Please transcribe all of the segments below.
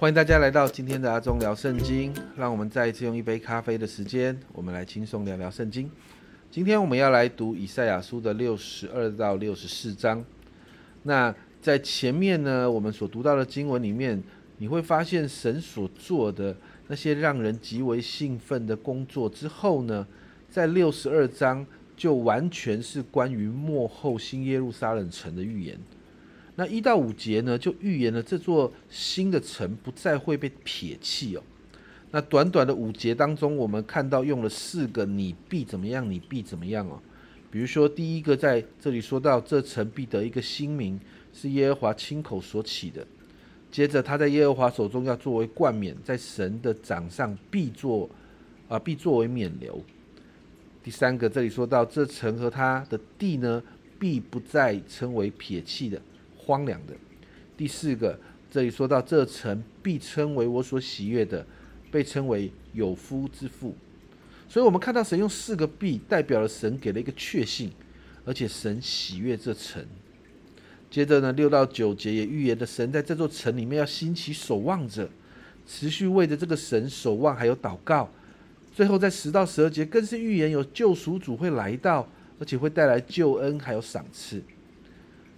欢迎大家来到今天的阿忠聊圣经。让我们再一次用一杯咖啡的时间，我们来轻松聊聊圣经。今天我们要来读以赛亚书的六十二到六十四章。那在前面呢，我们所读到的经文里面，你会发现神所做的那些让人极为兴奋的工作之后呢，在六十二章就完全是关于幕后新耶路撒冷城的预言。那一到五节呢，就预言了这座新的城不再会被撇弃哦。那短短的五节当中，我们看到用了四个“你必怎么样，你必怎么样”哦。比如说，第一个在这里说到，这城必得一个新名，是耶和华亲口所起的。接着，他在耶和华手中要作为冠冕，在神的掌上必作啊，必作为冕流。第三个，这里说到，这城和他的地呢，必不再称为撇弃的。荒凉的。第四个，这里说到这城必称为我所喜悦的，被称为有夫之妇。所以，我们看到神用四个必代表了神给了一个确信，而且神喜悦这城。接着呢，六到九节也预言的神在这座城里面要兴起守望者，持续为着这个神守望，还有祷告。最后在十到十二节更是预言有救赎主会来到，而且会带来救恩还有赏赐。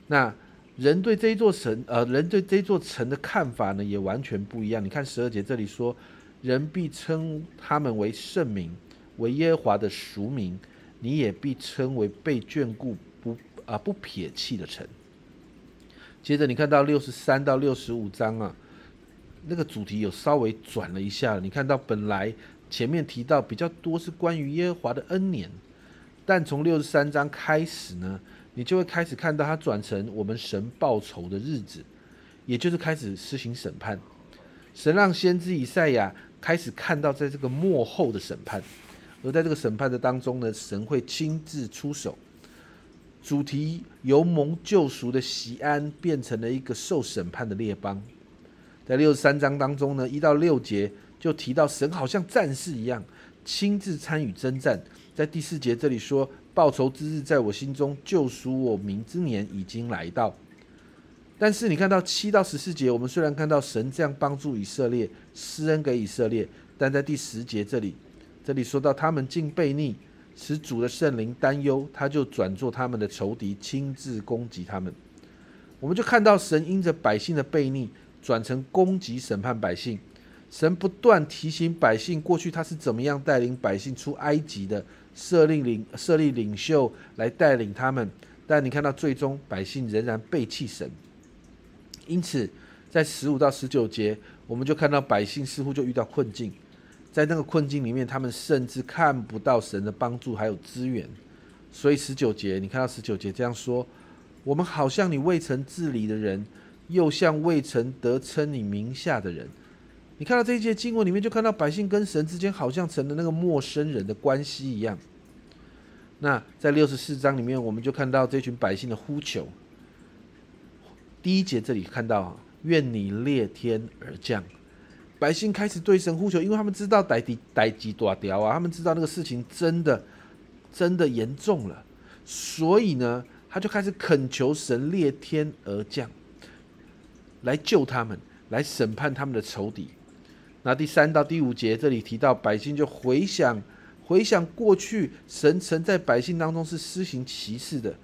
那。人对这一座城，呃，人对这座城的看法呢，也完全不一样。你看十二节这里说，人必称他们为圣名，为耶和华的赎名，你也必称为被眷顾不啊不撇弃的城。接着你看到六十三到六十五章啊，那个主题有稍微转了一下。你看到本来前面提到比较多是关于耶和华的恩年，但从六十三章开始呢。你就会开始看到它转成我们神报仇的日子，也就是开始施行审判。神让先知以赛亚开始看到在这个幕后的审判，而在这个审判的当中呢，神会亲自出手。主题由蒙救赎的西安变成了一个受审判的列邦。在六十三章当中呢，一到六节就提到神好像战士一样亲自参与征战。在第四节这里说。报仇之日在我心中，救赎我民之年已经来到。但是你看到七到十四节，我们虽然看到神这样帮助以色列，施恩给以色列，但在第十节这里，这里说到他们竟悖逆，使主的圣灵担忧，他就转做他们的仇敌，亲自攻击他们。我们就看到神因着百姓的悖逆，转成攻击审判百姓。神不断提醒百姓，过去他是怎么样带领百姓出埃及的。设立领设立领袖来带领他们，但你看到最终百姓仍然背弃神。因此，在十五到十九节，我们就看到百姓似乎就遇到困境，在那个困境里面，他们甚至看不到神的帮助还有资源。所以十九节，你看到十九节这样说：我们好像你未曾治理的人，又像未曾得称你名下的人。你看到这一节经文里面，就看到百姓跟神之间好像成了那个陌生人的关系一样。那在六十四章里面，我们就看到这群百姓的呼求。第一节这里看到，愿你裂天而降，百姓开始对神呼求，因为他们知道歹敌歹机大雕啊，他们知道那个事情真的真的严重了，所以呢，他就开始恳求神裂天而降，来救他们，来审判他们的仇敌。那第三到第五节这里提到，百姓就回想回想过去，神曾在百姓当中是施行歧视的，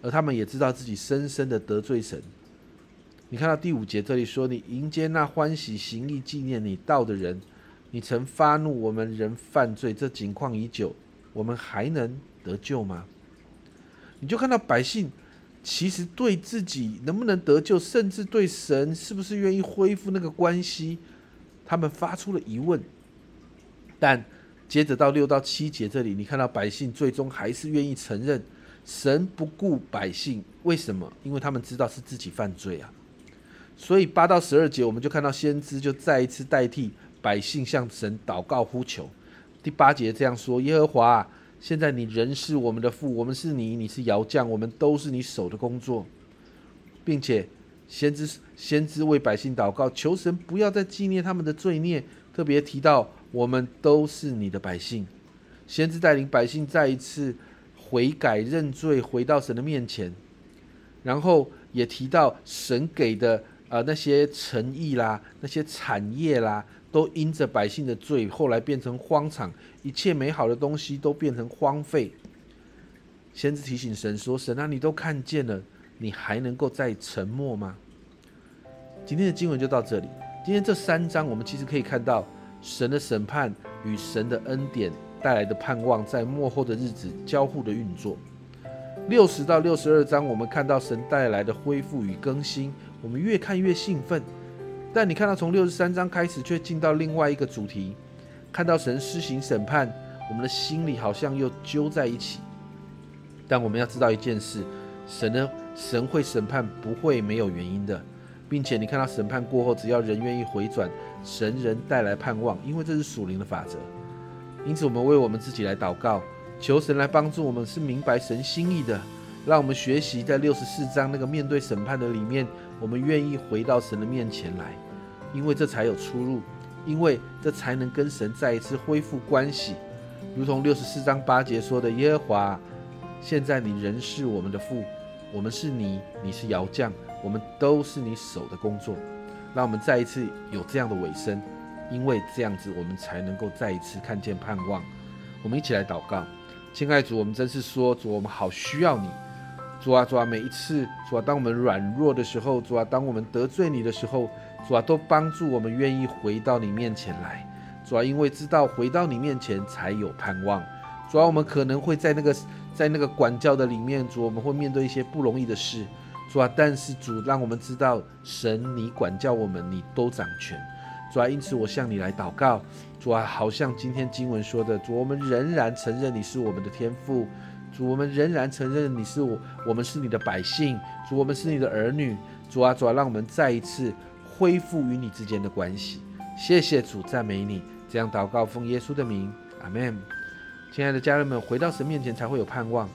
而他们也知道自己深深的得罪神。你看到第五节这里说：“你迎接那欢喜行义纪念你道的人，你曾发怒，我们人犯罪，这景况已久，我们还能得救吗？”你就看到百姓其实对自己能不能得救，甚至对神是不是愿意恢复那个关系。他们发出了疑问，但接着到六到七节这里，你看到百姓最终还是愿意承认神不顾百姓，为什么？因为他们知道是自己犯罪啊。所以八到十二节，我们就看到先知就再一次代替百姓向神祷告呼求。第八节这样说：“耶和华，现在你仍是我们的父，我们是你，你是窑匠，我们都是你手的工作，并且。”先知先知为百姓祷告，求神不要再纪念他们的罪孽，特别提到我们都是你的百姓。先知带领百姓再一次悔改认罪，回到神的面前，然后也提到神给的呃那些诚意啦，那些产业啦，都因着百姓的罪，后来变成荒场，一切美好的东西都变成荒废。先知提醒神说：“神啊，你都看见了，你还能够再沉默吗？”今天的经文就到这里。今天这三章，我们其实可以看到神的审判与神的恩典带来的盼望，在幕后的日子交互的运作。六十到六十二章，我们看到神带来的恢复与更新，我们越看越兴奋。但你看到从六十三章开始，却进到另外一个主题，看到神施行审判，我们的心里好像又揪在一起。但我们要知道一件事：神呢，神会审判，不会没有原因的，并且你看到审判过后，只要人愿意回转，神人带来盼望，因为这是属灵的法则。因此，我们为我们自己来祷告，求神来帮助我们，是明白神心意的，让我们学习在六十四章那个面对审判的里面，我们愿意回到神的面前来，因为这才有出路，因为这才能跟神再一次恢复关系，如同六十四章八节说的：“耶和华。”现在你仍是我们的父，我们是你，你是窑匠，我们都是你手的工作。让我们再一次有这样的尾声，因为这样子我们才能够再一次看见盼望。我们一起来祷告，亲爱主，我们真是说主，我们好需要你。主啊，主啊，每一次主啊，当我们软弱的时候，主啊，当我们得罪你的时候，主啊，都帮助我们愿意回到你面前来。主啊，因为知道回到你面前才有盼望。主啊，我们可能会在那个。在那个管教的里面，主，我们会面对一些不容易的事，主啊，但是主让我们知道，神你管教我们，你都掌权，主啊，因此我向你来祷告，主啊，好像今天经文说的，主，我们仍然承认你是我们的天父，主，我们仍然承认你是我，我们是你的百姓，主，我们是你的儿女，主啊，主啊，让我们再一次恢复与你之间的关系，谢谢主，赞美你，这样祷告奉耶稣的名，阿门。亲爱的家人们，回到神面前才会有盼望，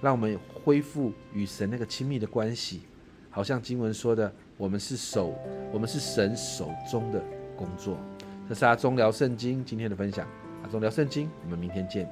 让我们恢复与神那个亲密的关系。好像经文说的，我们是手，我们是神手中的工作。这是阿忠聊圣经今天的分享，阿忠聊圣经，我们明天见。